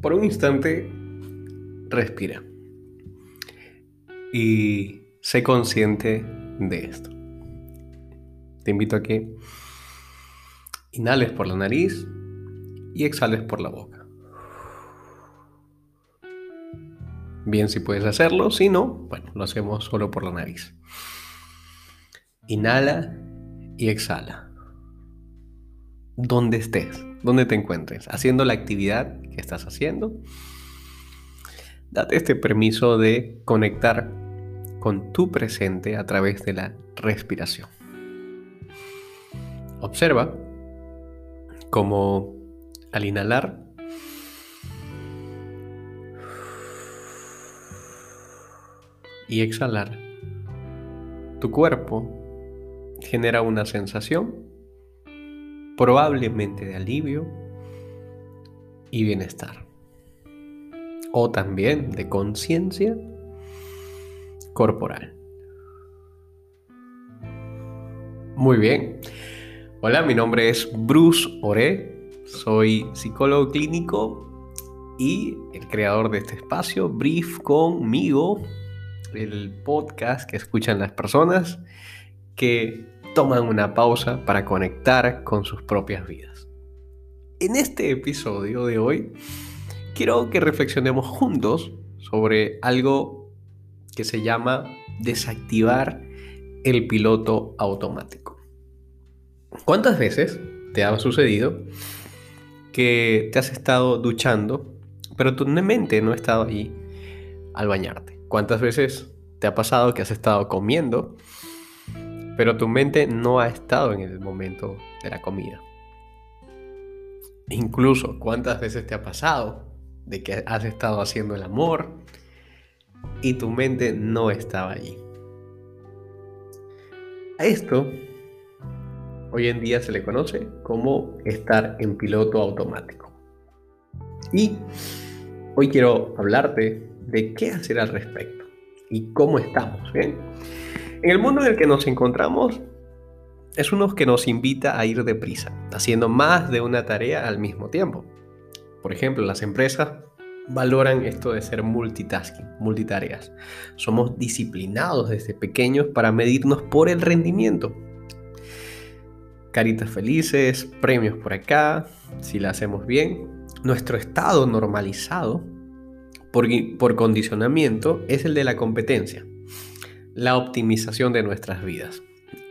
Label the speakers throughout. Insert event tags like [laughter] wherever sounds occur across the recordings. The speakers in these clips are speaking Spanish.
Speaker 1: Por un instante, respira. Y sé consciente de esto. Te invito a que inhales por la nariz y exhales por la boca. Bien si puedes hacerlo, si no, bueno, lo hacemos solo por la nariz. Inhala y exhala. Donde estés, donde te encuentres, haciendo la actividad que estás haciendo, date este permiso de conectar con tu presente a través de la respiración. Observa cómo al inhalar y exhalar, tu cuerpo genera una sensación probablemente de alivio y bienestar. O también de conciencia corporal. Muy bien. Hola, mi nombre es Bruce Ore. Soy psicólogo clínico y el creador de este espacio, Brief conmigo, el podcast que escuchan las personas que toman una pausa para conectar con sus propias vidas. En este episodio de hoy quiero que reflexionemos juntos sobre algo que se llama desactivar el piloto automático. ¿Cuántas veces te ha sucedido que te has estado duchando, pero tu mente no ha estado ahí al bañarte? ¿Cuántas veces te ha pasado que has estado comiendo, pero tu mente no ha estado en el momento de la comida? Incluso, ¿cuántas veces te ha pasado de que has estado haciendo el amor y tu mente no estaba allí? A esto hoy en día se le conoce como estar en piloto automático. Y hoy quiero hablarte de qué hacer al respecto y cómo estamos. En el mundo en el que nos encontramos, es uno que nos invita a ir deprisa, haciendo más de una tarea al mismo tiempo. Por ejemplo, las empresas valoran esto de ser multitasking, multitareas. Somos disciplinados desde pequeños para medirnos por el rendimiento. Caritas felices, premios por acá, si la hacemos bien. Nuestro estado normalizado por, por condicionamiento es el de la competencia, la optimización de nuestras vidas.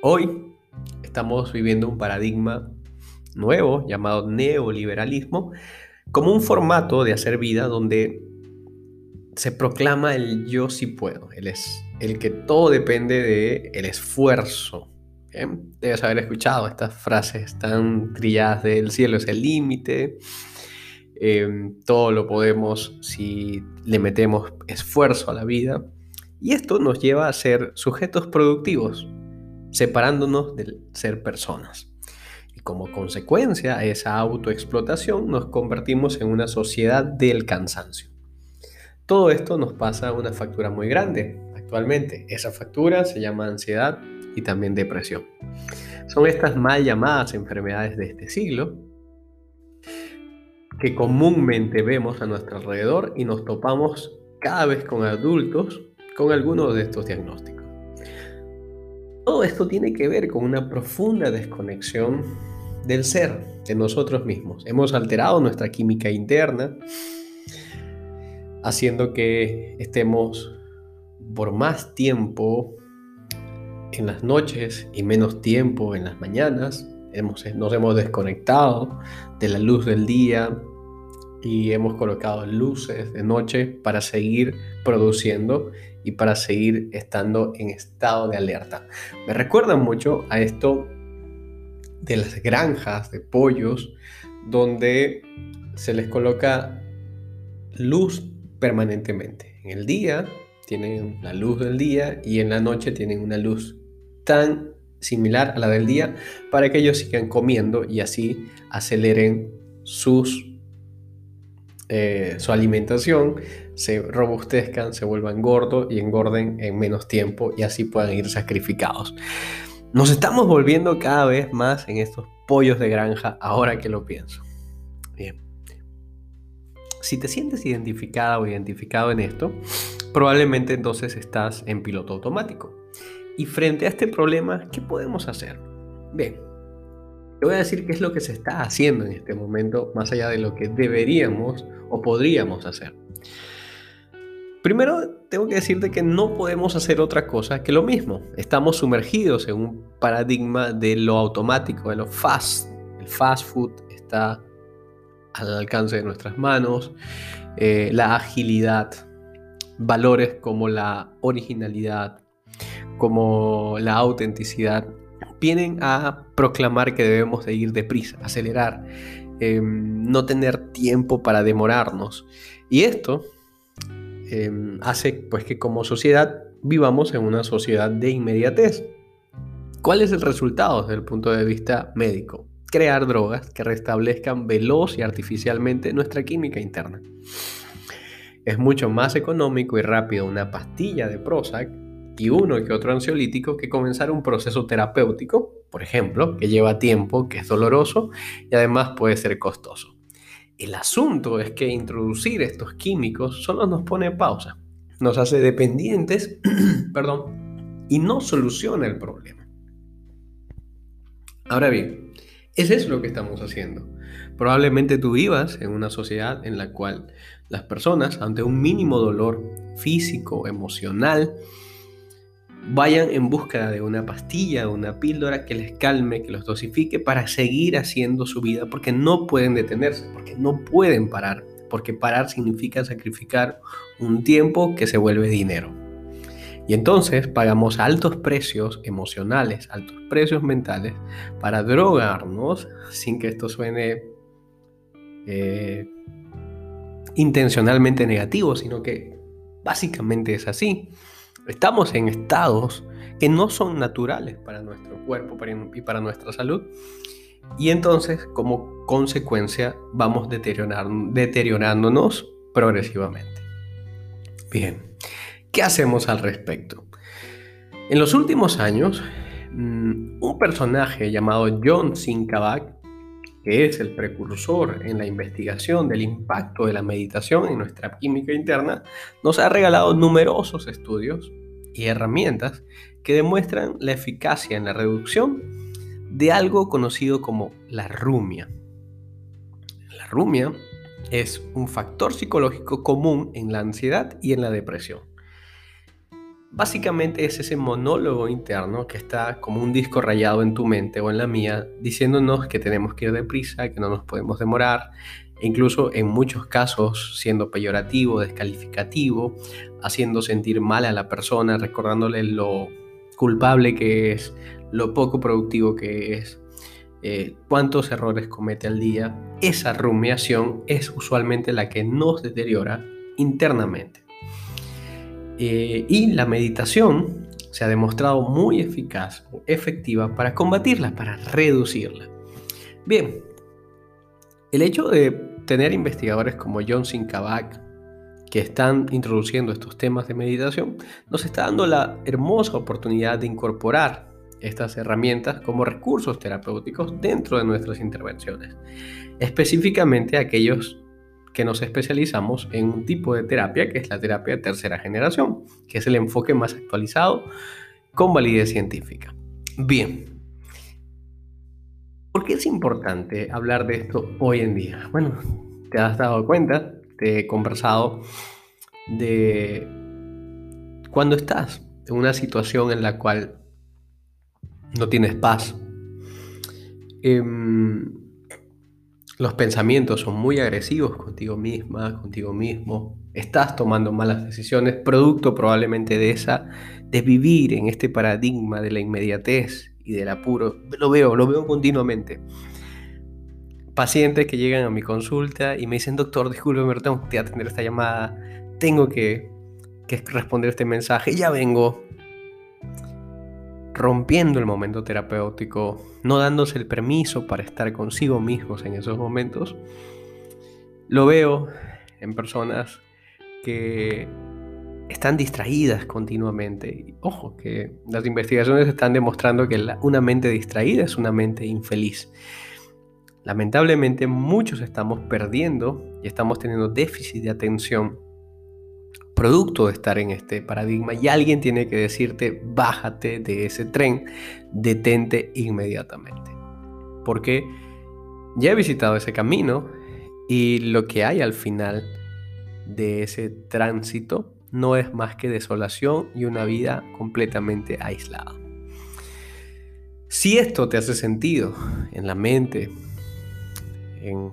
Speaker 1: Hoy estamos viviendo un paradigma nuevo llamado neoliberalismo como un formato de hacer vida donde se proclama el yo sí puedo, el, es, el que todo depende del el esfuerzo. Debes haber escuchado estas frases tan trilladas de el cielo es el límite, em, todo lo podemos si le metemos esfuerzo a la vida. Y esto nos lleva a ser sujetos productivos, separándonos de ser personas. Y como consecuencia a esa autoexplotación nos convertimos en una sociedad del cansancio. Todo esto nos pasa una factura muy grande actualmente. Esa factura se llama ansiedad y también depresión. Son estas mal llamadas enfermedades de este siglo que comúnmente vemos a nuestro alrededor y nos topamos cada vez con adultos con algunos de estos diagnósticos. Todo esto tiene que ver con una profunda desconexión del ser, de nosotros mismos. Hemos alterado nuestra química interna, haciendo que estemos por más tiempo en las noches y menos tiempo en las mañanas. Hemos, nos hemos desconectado de la luz del día y hemos colocado luces de noche para seguir produciendo y para seguir estando en estado de alerta. Me recuerda mucho a esto de las granjas de pollos donde se les coloca luz permanentemente. En el día tienen la luz del día y en la noche tienen una luz tan similar a la del día para que ellos sigan comiendo y así aceleren sus eh, su alimentación, se robustezcan, se vuelvan gordos y engorden en menos tiempo y así puedan ir sacrificados. Nos estamos volviendo cada vez más en estos pollos de granja ahora que lo pienso. Bien. Si te sientes identificada o identificado en esto, probablemente entonces estás en piloto automático. Y frente a este problema, ¿qué podemos hacer? Bien, te voy a decir qué es lo que se está haciendo en este momento, más allá de lo que deberíamos o podríamos hacer. Primero, tengo que decirte que no podemos hacer otra cosa que lo mismo. Estamos sumergidos en un paradigma de lo automático, de lo fast. El fast food está al alcance de nuestras manos, eh, la agilidad, valores como la originalidad, como la autenticidad, vienen a proclamar que debemos de ir deprisa, acelerar, em, no tener tiempo para demorarnos. Y esto em, hace pues que como sociedad vivamos en una sociedad de inmediatez. ¿Cuál es el resultado desde el punto de vista médico? crear drogas que restablezcan veloz y artificialmente nuestra química interna. Es mucho más económico y rápido una pastilla de Prozac y uno que otro ansiolítico que comenzar un proceso terapéutico, por ejemplo, que lleva tiempo, que es doloroso y además puede ser costoso. El asunto es que introducir estos químicos solo nos pone pausa, nos hace dependientes, [clears throat] perdón, y no soluciona el problema. Ahora bien, es eso lo que estamos haciendo. Probablemente tú vivas en una sociedad en la cual las personas, ante un mínimo dolor físico, emocional, vayan en búsqueda de una pastilla, de una píldora que les calme, que los dosifique para seguir haciendo su vida, porque no pueden detenerse, porque no pueden parar, porque parar significa sacrificar un tiempo que se vuelve dinero. Y entonces pagamos altos precios emocionales, altos precios mentales para drogarnos, sin que esto suene eh, intencionalmente negativo, sino que básicamente es así. Estamos en estados que no son naturales para nuestro cuerpo y para nuestra salud. Y entonces, como consecuencia, vamos deteriorándonos progresivamente. Bien. ¿Qué hacemos al respecto? En los últimos años, mm, un personaje llamado John Sinkabak, que es el precursor en la investigación del impacto de la meditación en nuestra química interna, nos ha regalado numerosos estudios y herramientas que demuestran la eficacia en la reducción de algo conocido como la rumia. La rumia es un factor psicológico común en la ansiedad y en la depresión. Básicamente es ese monólogo interno que está como un disco rayado en tu mente o en la mía, diciéndonos que tenemos que ir deprisa, que no nos podemos demorar, e incluso en muchos casos siendo peyorativo, descalificativo, haciendo sentir mal a la persona, recordándole lo culpable que es, lo poco productivo que es, eh, cuántos errores comete al día. Esa rumiación es usualmente la que nos deteriora internamente. Eh, y la meditación se ha demostrado muy eficaz o efectiva para combatirla, para reducirla. Bien, el hecho de tener investigadores como John Sinkabak que están introduciendo estos temas de meditación, nos está dando la hermosa oportunidad de incorporar estas herramientas como recursos terapéuticos dentro de nuestras intervenciones, específicamente aquellos que nos especializamos en un tipo de terapia que es la terapia de tercera generación, que es el enfoque más actualizado con validez científica. Bien, ¿por qué es importante hablar de esto hoy en día? Bueno, te has dado cuenta, te he conversado de cuando estás en una situación en la cual no tienes paz. Eh, los pensamientos son muy agresivos contigo misma, contigo mismo. Estás tomando malas decisiones, producto probablemente de esa, de vivir en este paradigma de la inmediatez y del apuro. Lo veo, lo veo continuamente. Pacientes que llegan a mi consulta y me dicen, doctor, discúlpeme, tengo que atender esta llamada, tengo que, que responder este mensaje, ya vengo rompiendo el momento terapéutico, no dándose el permiso para estar consigo mismos en esos momentos, lo veo en personas que están distraídas continuamente. Ojo, que las investigaciones están demostrando que una mente distraída es una mente infeliz. Lamentablemente muchos estamos perdiendo y estamos teniendo déficit de atención producto de estar en este paradigma y alguien tiene que decirte, bájate de ese tren, detente inmediatamente. Porque ya he visitado ese camino y lo que hay al final de ese tránsito no es más que desolación y una vida completamente aislada. Si esto te hace sentido en la mente, en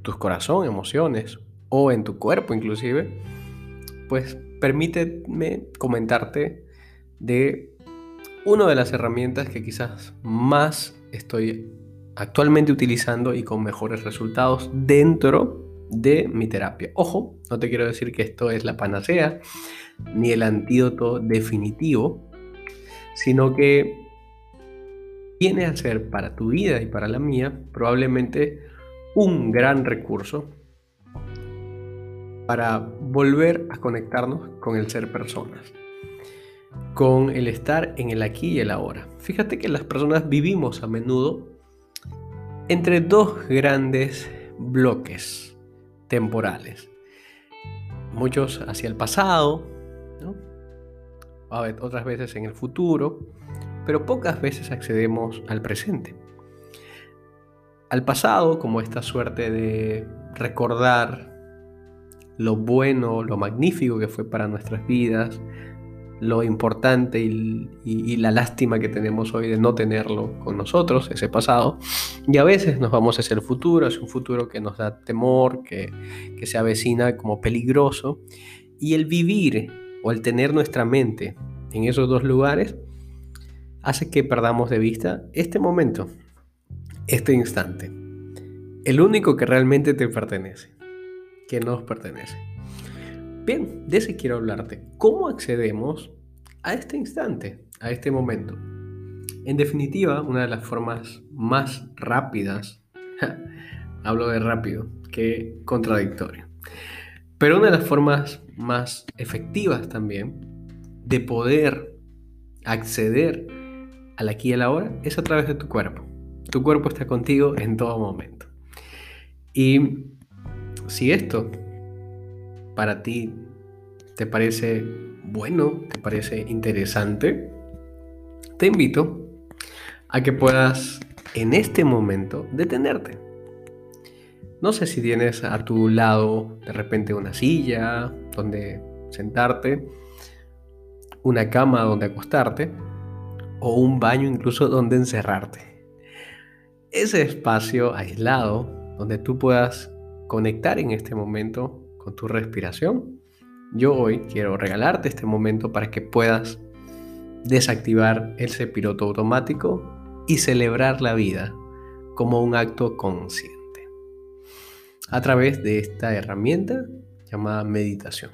Speaker 1: tus corazón, emociones o en tu cuerpo inclusive, pues permíteme comentarte de una de las herramientas que quizás más estoy actualmente utilizando y con mejores resultados dentro de mi terapia. Ojo, no te quiero decir que esto es la panacea ni el antídoto definitivo, sino que viene a ser para tu vida y para la mía probablemente un gran recurso para volver a conectarnos con el ser personas, con el estar en el aquí y el ahora. Fíjate que las personas vivimos a menudo entre dos grandes bloques temporales. Muchos hacia el pasado, otras veces en el futuro, pero pocas veces accedemos al presente. Al pasado, como esta suerte de recordar lo bueno, lo magnífico que fue para nuestras vidas, lo importante y, la lástima que tenemos hoy de no tenerlo con nosotros, ese pasado. Y a veces nos vamos hacia el futuro, es un futuro que nos da temor, que, que se avecina como peligroso. Y el vivir o el tener nuestra mente en esos dos lugares hace que perdamos de vista este momento, este instante, el único que realmente te pertenece que nos pertenece. Bien, de ese quiero hablarte. ¿Cómo accedemos a este instante, a este momento? En definitiva, una de las formas más rápidas, hablo de rápido, que contradictorio, pero una de las formas más efectivas también de poder acceder al aquí y al ahora es a través de tu cuerpo. Tu cuerpo está contigo en todo momento. Y si esto para ti te parece bueno, te parece interesante, te invito a que puedas en este momento detenerte. No sé si tienes a tu lado de repente una silla donde sentarte, una cama donde acostarte o un baño incluso donde encerrarte. Ese espacio aislado donde tú puedas conectar en este momento con tu respiración. Yo hoy quiero regalarte este momento para que puedas desactivar ese piloto automático y celebrar la vida como un acto consciente a través de esta herramienta llamada meditación.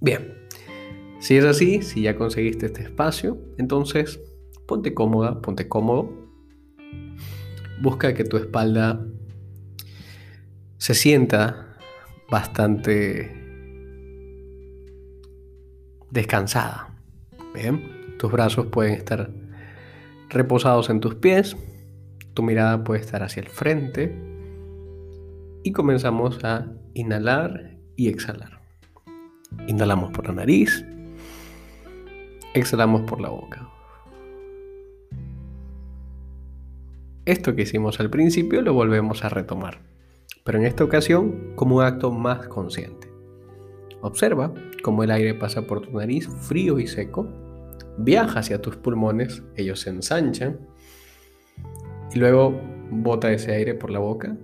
Speaker 1: Bien, si es así, si ya conseguiste este espacio, entonces ponte cómoda, ponte cómodo. Busca que tu espalda se sienta bastante descansada. Bien, tus brazos pueden estar reposados en tus pies, tu mirada puede estar hacia el frente y comenzamos a inhalar y exhalar. Inhalamos por la nariz, exhalamos por la boca. Esto que hicimos al principio lo volvemos a retomar pero en esta ocasión como un acto más consciente. Observa cómo el aire pasa por tu nariz frío y seco, viaja hacia tus pulmones, ellos se ensanchan, y luego bota ese aire por la boca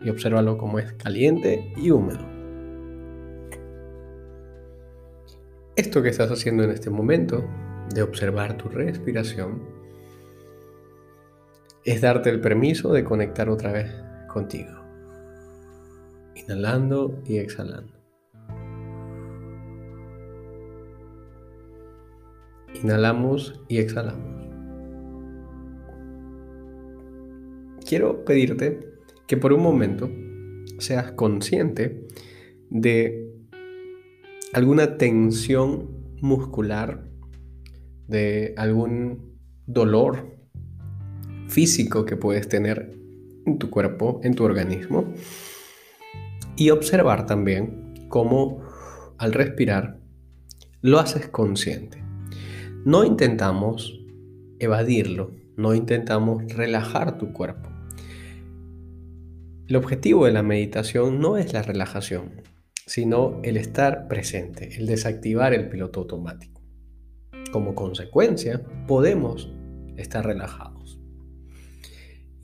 Speaker 1: y obsérvalo como es caliente y húmedo. Esto que estás haciendo en este momento de observar tu respiración es darte el permiso de conectar otra vez contigo. Inhalando y exhalando. Inhalamos y exhalamos. Quiero pedirte que por un momento seas consciente de alguna tensión muscular, de algún dolor físico que puedes tener en tu cuerpo, en tu organismo. Y observar también cómo al respirar lo haces consciente. No intentamos evadirlo, no intentamos relajar tu cuerpo. El objetivo de la meditación no es la relajación, sino el estar presente, el desactivar el piloto automático. Como consecuencia, podemos estar relajados.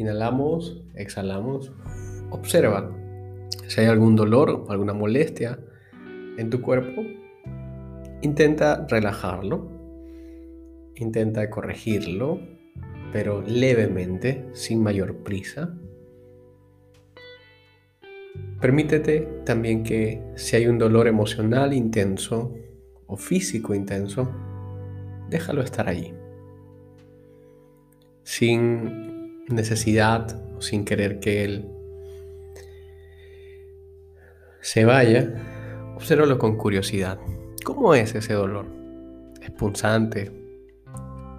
Speaker 1: Inhalamos, exhalamos, observa si hay algún dolor o alguna molestia en tu cuerpo. Intenta relajarlo, intenta corregirlo, pero levemente, sin mayor prisa. Permítete también que si hay un dolor emocional intenso o físico intenso, déjalo estar allí. Sin necesidad o sin querer que él se vaya, obsérvalo con curiosidad. ¿Cómo es ese dolor? ¿Es punzante?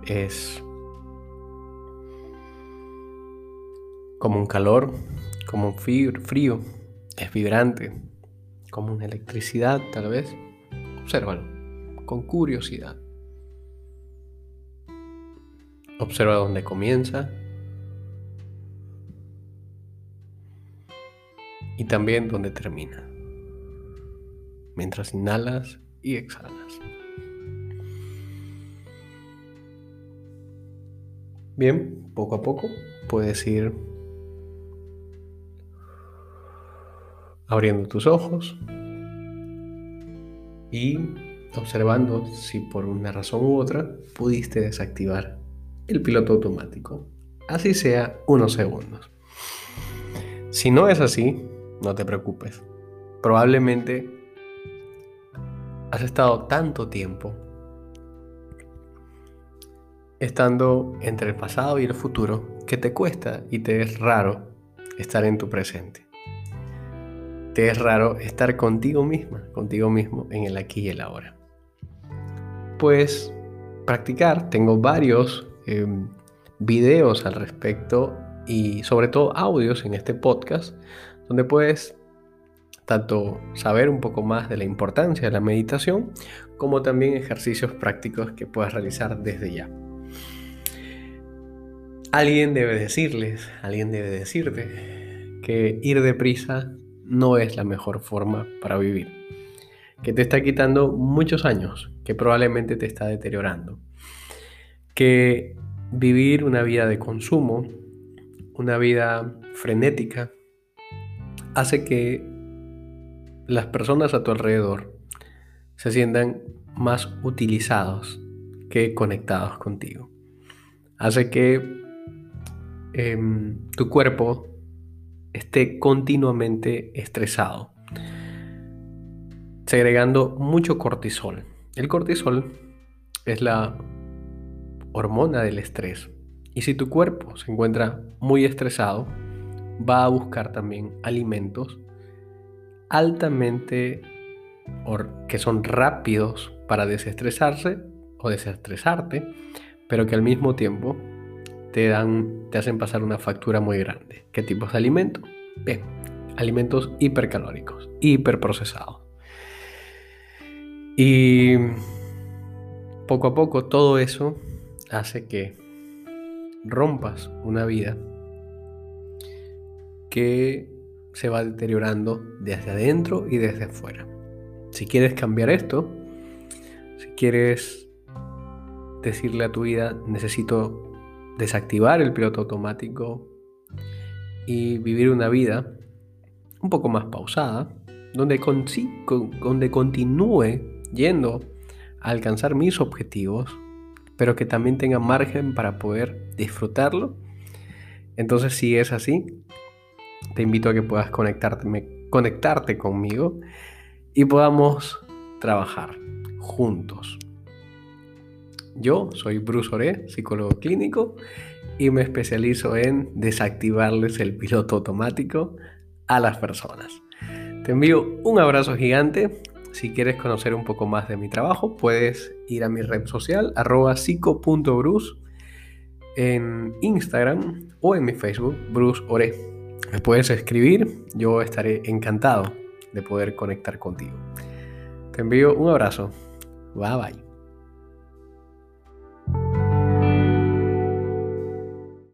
Speaker 1: ¿Es como un calor? ¿Como un frío? es vibrante, como una electricidad tal vez. Obsérvalo con curiosidad. Observa dónde comienza y también dónde termina. Mientras inhalas y exhalas. Bien, poco a poco puedes ir abriendo tus ojos y observando si por una razón u otra pudiste desactivar el piloto automático, así sea unos segundos. Si no es así, no te preocupes. Probablemente has estado tanto tiempo estando entre el pasado y el futuro que te cuesta y te es raro estar en tu presente te es raro estar contigo misma, contigo mismo en el aquí y el ahora. Pues practicar, tengo varios em, videos al respecto y sobre todo audios en este podcast donde puedes tanto saber un poco más de la importancia de la meditación como también ejercicios prácticos que puedas realizar desde ya. Alguien debe decirles, alguien debe decirte que ir deprisa no es la mejor forma para vivir, que te está quitando muchos años, que probablemente te está deteriorando, que vivir una vida de consumo, una vida frenética, hace que las personas a tu alrededor se sientan más utilizados que conectados contigo. Hace que em, tu cuerpo esté continuamente estresado, segregando mucho cortisol. El cortisol es la hormona del estrés. Y si tu cuerpo se encuentra muy estresado, va a buscar también alimentos altamente que son rápidos para desestresarse o desestresarte, pero que al mismo tiempo te, dan, te hacen pasar una factura muy grande. ¿Qué tipos de alimentos? Bien, alimentos hipercalóricos, hiperprocesados. Y poco a poco todo eso hace que rompas una vida que se va deteriorando desde adentro y desde afuera. Si quieres cambiar esto, si quieres decirle a tu vida, necesito desactivar el piloto automático y vivir una vida un poco más pausada, donde, donde continúe yendo a alcanzar mis objetivos, pero que también tenga margen para poder disfrutarlo. Entonces, si es así, te invito a que puedas conectarte, conectarte conmigo y podamos trabajar juntos. Yo soy Bruce Oré, psicólogo clínico, y me especializo en desactivarles el piloto automático a las personas. Te envío un abrazo gigante. Si quieres conocer un poco más de mi trabajo, puedes ir a mi red social, arroba psico.bruce, en Instagram o en mi Facebook, Bruce Oré. Me puedes escribir, yo estaré encantado de poder conectar contigo. Te envío un abrazo. Bye bye.